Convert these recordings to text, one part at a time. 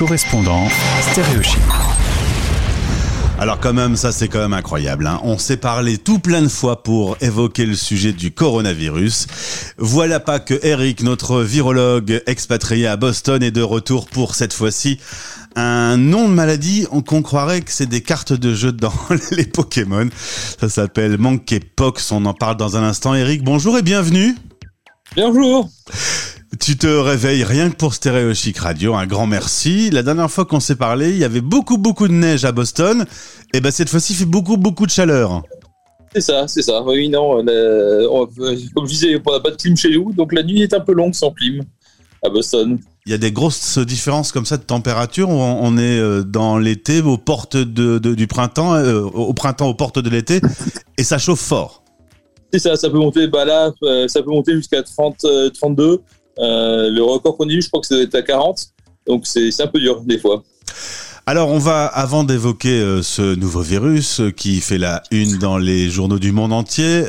correspondant stéréochic. Alors quand même, ça c'est quand même incroyable. Hein. On s'est parlé tout plein de fois pour évoquer le sujet du coronavirus. Voilà pas que Eric, notre virologue expatrié à Boston, est de retour pour cette fois-ci un nom de maladie qu'on croirait que c'est des cartes de jeu dans les Pokémon. Ça s'appelle Monkeypox. On en parle dans un instant. Eric, bonjour et bienvenue. Bonjour. Tu te réveilles rien que pour Stéréo Chic Radio. Un grand merci. La dernière fois qu'on s'est parlé, il y avait beaucoup, beaucoup de neige à Boston. Et ben, cette fois-ci, il fait beaucoup, beaucoup de chaleur. C'est ça, c'est ça. Oui, non, comme je disais, on n'a pas de clim chez nous, donc la nuit est un peu longue sans clim à Boston. Il y a des grosses différences comme ça de température. On est euh, dans l'été, aux portes de, du printemps, euh, au printemps, aux portes de l'été, et ça chauffe fort. C'est ça, ça peut monter, bah là, euh, ça peut monter jusqu'à 30, 32. Euh, le record qu'on a eu, je crois que c'est à 40. Donc c'est un peu dur des fois. Alors on va, avant d'évoquer euh, ce nouveau virus euh, qui fait la une dans les journaux du monde entier,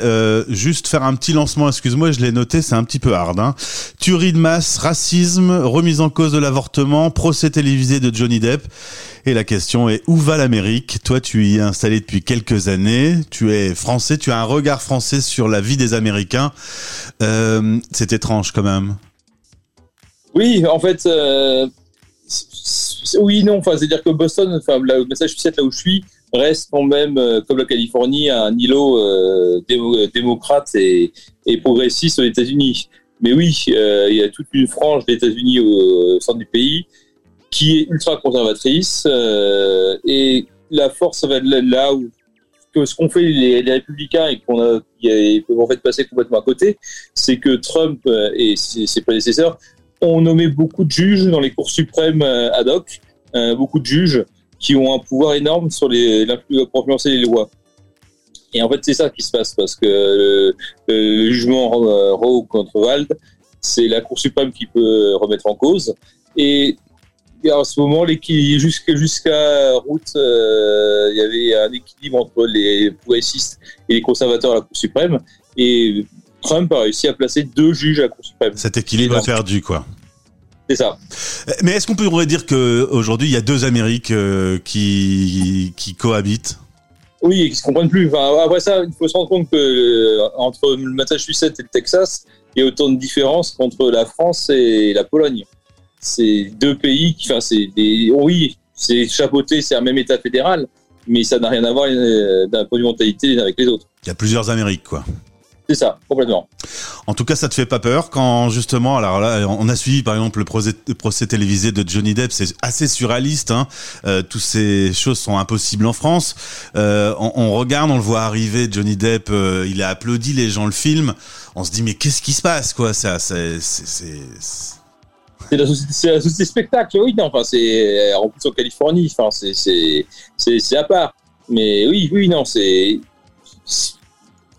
juste faire un petit lancement, excuse-moi, je l'ai noté, c'est un petit peu hard. Hein. Tuerie de masse, racisme, remise en cause de l'avortement, procès télévisé de Johnny Depp. Et la question est, où va l'Amérique? Toi, tu y es installé depuis quelques années, tu es français, tu as un regard français sur la vie des Américains. c'est étrange quand même. Oui, en fait, euh, oui, non. Enfin, c'est-à-dire que Boston, enfin, le Massachusetts, là où je suis, reste quand même, euh, comme la Californie, un îlot euh, démocrate et, progressiste aux États-Unis. Mais oui, il y a toute une frange des États-Unis au, centre du pays qui est ultra conservatrice et la force va là où que ce qu'ont fait les, républicains et qu'on a, peuvent en fait passer complètement à côté, c'est que Trump et ses prédécesseurs on nommé beaucoup de juges dans les cours suprêmes euh, ad hoc, euh, beaucoup de juges qui ont un pouvoir énorme sur les, pour influencer les lois. Et en fait, c'est ça qui se passe parce que le, jugement euh, Roe contre Wald, c'est la Cour suprême qui peut remettre en cause. Et en ce moment, jusqu'à jusqu'à route, il y avait un équilibre entre les progressistes et les conservateurs à la Cour suprême. Trump a réussi à placer deux juges à la Cour suprême. Cet équilibre a perdu, quoi. C'est ça. Mais est-ce qu'on pourrait dire qu'aujourd'hui, il y a deux Amériques euh, qui, qui cohabitent? Oui, et qui se comprennent plus. après ça, il faut se rendre compte que euh, entre le Massachusetts et le Texas, il y a autant de différences qu'entre la France et la Pologne. C'est deux pays qui, enfin, c'est des, oui, c'est chapeauté, c'est un même État fédéral, mais ça n'a rien à voir euh, d'un point de vue mentalité avec les autres. Il y a plusieurs Amériques, quoi. C'est ça, complètement. En tout cas, ça te fait pas peur quand justement, alors là, on a suivi par exemple le procès, télévisé de Johnny Depp, c'est assez surréaliste. Hein. Euh, toutes ces choses sont impossibles en France. Euh, on, regarde, on le voit arriver, Johnny Depp, euh, il a applaudi, les gens le filment. On se dit mais qu'est-ce qui se passe quoi? Ça, c'est c'est la société, spectacle, oui, non, enfin, c'est en plus en Californie, enfin, c'est à part. Mais oui, oui, non, c'est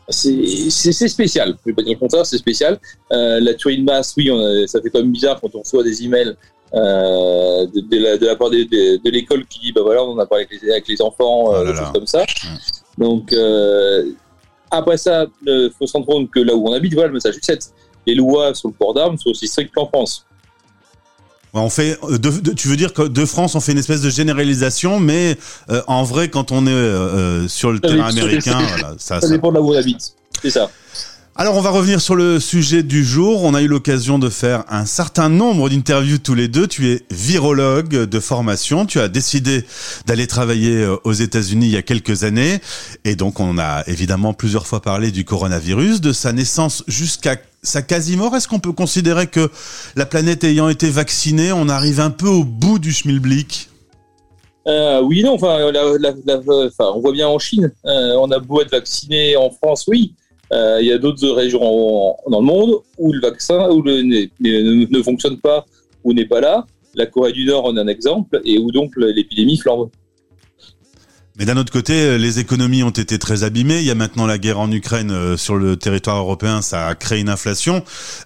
c'est spécial. Je vais pas dire le contraire, c'est spécial. Euh, la tuerie de masse, oui, ça fait quand même bizarre quand on reçoit des emails euh, de, la, part de, l'école qui dit, bah voilà, on a parlé avec les, enfants, euh, oh des choses comme ça. Donc, après ça, il faut se rendre compte que là où on habite, voilà, le Massachusetts, les lois sur le port d'armes sont aussi strictes qu'en France. On fait, euh, tu veux dire que de France, on fait une espèce de généralisation, mais euh, en vrai, quand on est euh, sur le terrain américain, ça, ça, dépend de là où on habite. C'est ça. Alors, on va revenir sur le sujet du jour. On a eu l'occasion de faire un certain nombre d'interviews tous les deux. Tu es virologue de formation. Tu as décidé d'aller travailler aux États-Unis il y a quelques années. Et donc, on a évidemment plusieurs fois parlé du coronavirus, de sa naissance jusqu'à sa quasi-mort. Est-ce qu'on peut considérer que la planète ayant été vaccinée, on arrive un peu au bout du schmilblick? Euh, oui, non, enfin, on voit bien en Chine, euh, on a beau être vacciné en France, oui, euh, il y a d'autres régions dans le monde où le vaccin où le, ne, ne, fonctionne pas ou n'est pas là. La Corée du Nord en est un exemple et où donc l'épidémie flambe. Mais d'un autre côté, les économies ont été très abîmées. Il y a maintenant la guerre en Ukraine euh, sur le territoire européen, ça a créé une inflation.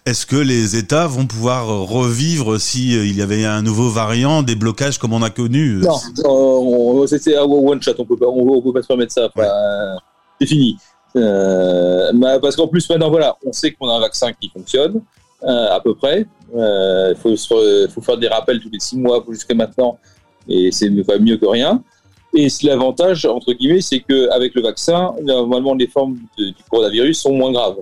Est-ce que les États vont pouvoir revivre si euh, il y avait un nouveau variant, des blocages comme on a connu Non, c'était un one shot. On on, peut pas se permettre ça. c'est fini. Euh, parce qu'en plus maintenant, voilà, on sait qu'on a un vaccin qui fonctionne. à peu près. Il faut, faut, faire des rappels tous les six mois jusqu'à maintenant, et c'est mieux que rien. Et l'avantage, entre guillemets, c'est qu'avec le vaccin, normalement, les formes du coronavirus sont moins graves.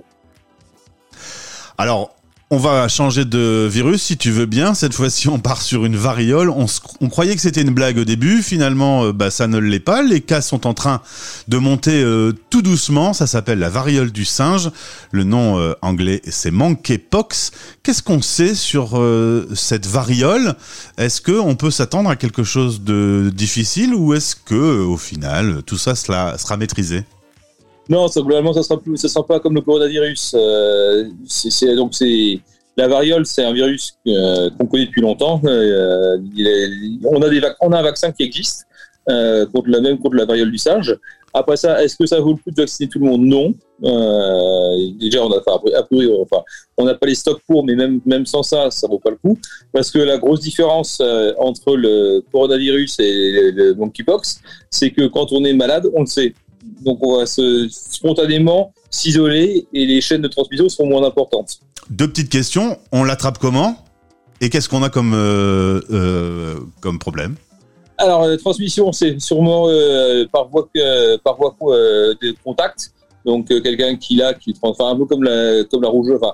Alors, on va changer de virus si tu veux bien. Cette fois-ci, on part sur une variole. On, croyait que c'était une blague au début. Finalement, euh, bah, ça ne l'est pas. Les cas sont en train de monter euh, tout doucement. Ça s'appelle la variole du singe. Le nom euh, anglais, c'est monkeypox. Qu'est-ce qu'on sait sur cette variole? Est-ce que on peut s'attendre à quelque chose de difficile ou est-ce que, au final, tout ça sera maîtrisé? Non, ça, globalement, ça sera plus, ça sera pas comme le coronavirus. Euh, c'est, donc c'est la variole, c'est un virus euh, qu'on connaît depuis longtemps. Euh, on a des, on a un vaccin qui existe euh, contre la même contre la variole du singe. Après ça, est-ce que ça vaut le coup de vacciner tout le monde? Non. Euh, déjà, on a, enfin, enfin, on n'a pas les stocks pour, mais même même sans ça, ça vaut pas le coup, parce que la grosse différence entre le coronavirus et le monkeypox, c'est que quand on est malade, on le sait donc on va se, spontanément s'isoler et les chaînes de transmission seront moins importantes. Deux petites questions. On l'attrape comment Et qu'est-ce qu'on a comme, euh, euh, comme problème Alors, la transmission, c'est sûrement euh, par voie, par voie de contact. Donc, quelqu'un qui l'a, qui enfin, un peu comme la, comme la rouge. Enfin,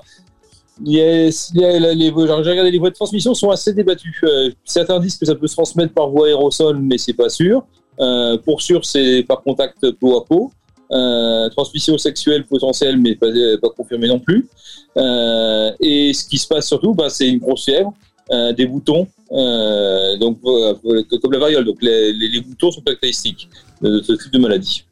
Yes, les, j'ai regardé les voies de transmission sont assez débattues. certains disent que ça peut se transmettre par voie aérosol, mais c'est pas sûr. Euh, pour sûr, c'est par contact peau à peau. Euh, transmission sexuelle potentielle, mais pas, pas confirmée non plus. Euh, et ce qui se passe surtout, bah, c'est une grosse fièvre, des boutons, donc comme la variole. Donc les, boutons sont caractéristiques de, ce type de maladie.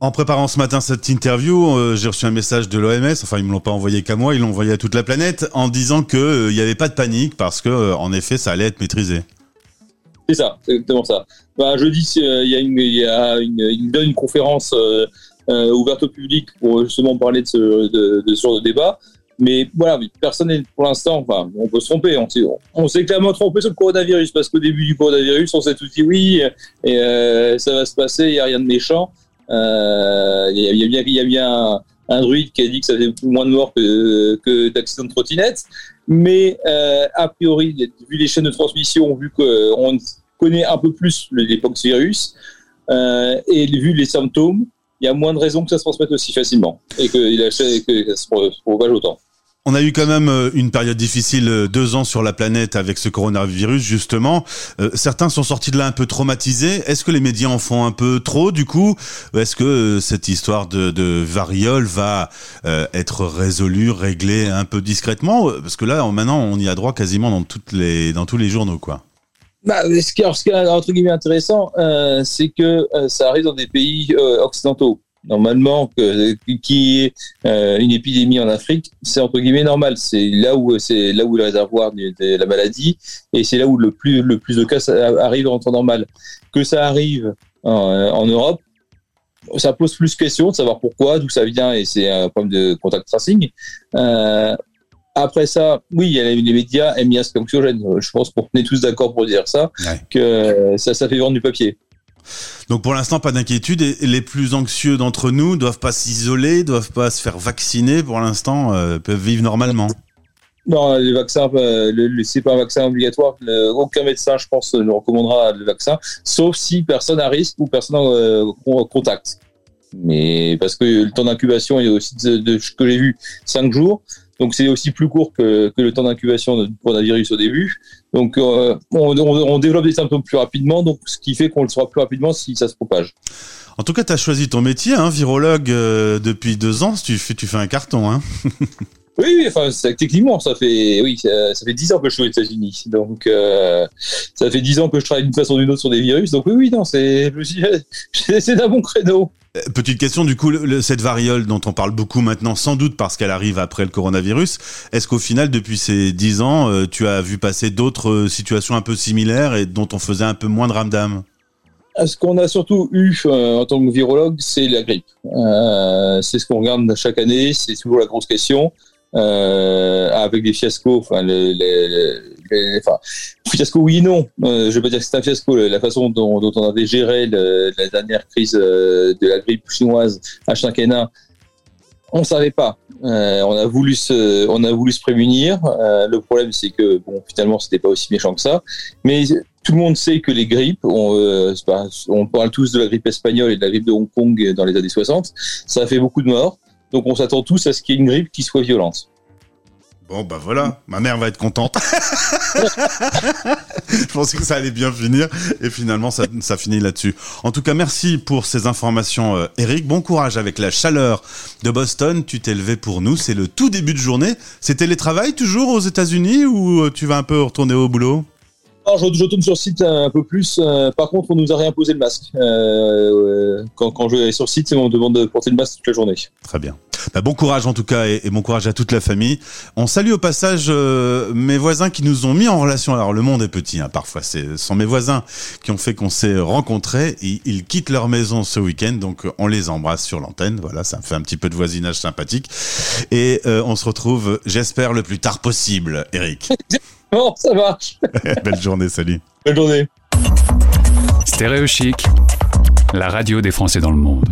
En préparant ce matin cette interview, j'ai reçu un message de l'OMS. Enfin, ils me l'ont pas envoyé qu'à moi, ils l'ont envoyé à toute la planète en disant qu'il n'y avait pas de panique parce que, en effet, ça allait être maîtrisé. C'est ça, c'est exactement ça. Bah, jeudi, il y a une, il y a une, il donne une conférence euh, euh, ouverte au public pour justement parler de ce, de, de, sur le débat. Mais voilà, personne n'est pour l'instant, enfin, on peut se tromper. On s'est, clairement trompé sur le coronavirus parce qu'au début du coronavirus, on s'est tous dit oui, et euh, ça va se passer, il n'y a rien de méchant. Euh, il y, a, y, a bien, y a bien un, un, druide qui a dit que ça faisait moins de morts que, que d'accidents de trottinette. Mais euh, a priori, vu les chaînes de transmission, vu qu'on connaît un peu plus l'époque virus, euh, et vu les symptômes, il y a moins de raisons que ça se transmette aussi facilement et que, que ça se propage autant. On a eu quand même euh, une période difficile, euh, deux ans sur la planète avec ce coronavirus justement. Euh, certains sont sortis de là un peu traumatisés. Est-ce que les médias en font un peu trop du coup? Est-ce que cette histoire de, de variole va être résolue, réglée un peu discrètement? Parce que là, maintenant, on y a droit quasiment dans toutes les dans tous les journaux, quoi. Bah, ce, qui, ce qui est entre guillemets intéressant, c'est que ça arrive dans des pays occidentaux normalement que qui est euh, une épidémie en Afrique, c'est entre guillemets normal. C'est là où c'est là où le réservoir de, la maladie et c'est là où le plus le plus de cas arrive en temps normal. Que ça arrive en, Europe, ça pose plus de questions de savoir pourquoi, d'où ça vient et c'est un problème de contact tracing. Euh, après ça, oui, il y a les, médias aiment bien ce anxiogène. Je pense qu'on est tous d'accord pour dire ça, que ça, ça fait vendre du papier. Donc pour l'instant, pas d'inquiétude. Et les plus anxieux d'entre nous doivent pas s'isoler, doivent pas se faire vacciner. Pour l'instant, euh, peuvent vivre normalement. Non, euh, le, c'est pas un vaccin obligatoire. aucun médecin, je pense, ne recommandera le vaccin, sauf si personne à risque ou personne en euh, contact. Mais parce que le temps d'incubation est aussi de, ce que j'ai vu 5 jours. Donc c'est aussi plus court que, le temps d'incubation pour un virus au début. Donc euh, on, on, développe des symptômes plus rapidement, donc ce qui fait qu'on le saura plus rapidement si ça se propage. En tout cas, tu as choisi ton métier, hein, virologue, euh, depuis deux ans. Tu fais, tu fais un carton. Hein. Oui, oui, enfin, techniquement, ça fait, oui, ça, fait dix ans que je suis aux États-Unis. Donc, euh, ça fait dix ans que je travaille d'une façon ou d'une autre sur des virus. Donc, oui, oui, non, c'est, c'est un bon créneau. Euh, petite question, du coup, cette variole dont on parle beaucoup maintenant, sans doute parce qu'elle arrive après le coronavirus, est-ce qu'au final, depuis ces dix ans, euh, tu as vu passer d'autres situations un peu similaires et dont on faisait un peu moins de ramdam? Ce qu'on a surtout eu en tant que virologue, c'est la grippe. c'est ce qu'on regarde chaque année, c'est toujours la grosse question euh, avec des fiascos. Enfin, les, les, les, enfin, fiasco oui non. Euh, je veux pas dire que c'est un fiasco. La façon dont, dont on avait géré le, la dernière crise euh, de la grippe chinoise H5N1 On savait pas. Euh, on a voulu se, on a voulu se prémunir. Euh, le problème, c'est que bon, finalement, c'était pas aussi méchant que ça. Mais tout le monde sait que les grippes, on, euh, on parle tous de la grippe espagnole et de la grippe de Hong Kong dans les années 60. Ça a fait beaucoup de morts. Donc, on s'attend tous à ce qu'il y ait une grippe qui soit violente. Bon, bah voilà, ma mère va être contente. Je pensais que ça allait bien finir et finalement ça, finit là-dessus. En tout cas, merci pour ces informations, euh, Eric. Bon courage avec la chaleur de Boston. Tu t'es levé pour nous. C'est le tout début de journée. C'est télétravail toujours aux États-Unis ou euh, tu vas un peu retourner au boulot? Alors, je, je, tourne sur site un peu plus. Euh, par contre, on nous a réimposé le masque. Euh, quand, quand, je vais sur site, on me demande de porter le masque toute la journée. Très bien. Bah, bon courage en tout cas et, et, bon courage à toute la famille. On salue au passage euh, mes voisins qui nous ont mis en relation. Alors le monde est petit hein, parfois. Ce sont mes voisins qui ont fait qu'on s'est rencontrés. Et, ils quittent leur maison ce week-end, donc on les embrasse sur l'antenne. Voilà, ça fait un petit peu de voisinage sympathique. Et on se retrouve, j'espère, le plus tard possible, Eric. Bon, ça marche. Belle journée, salut. Belle journée. Stéréo Chic, la radio des Français dans le monde.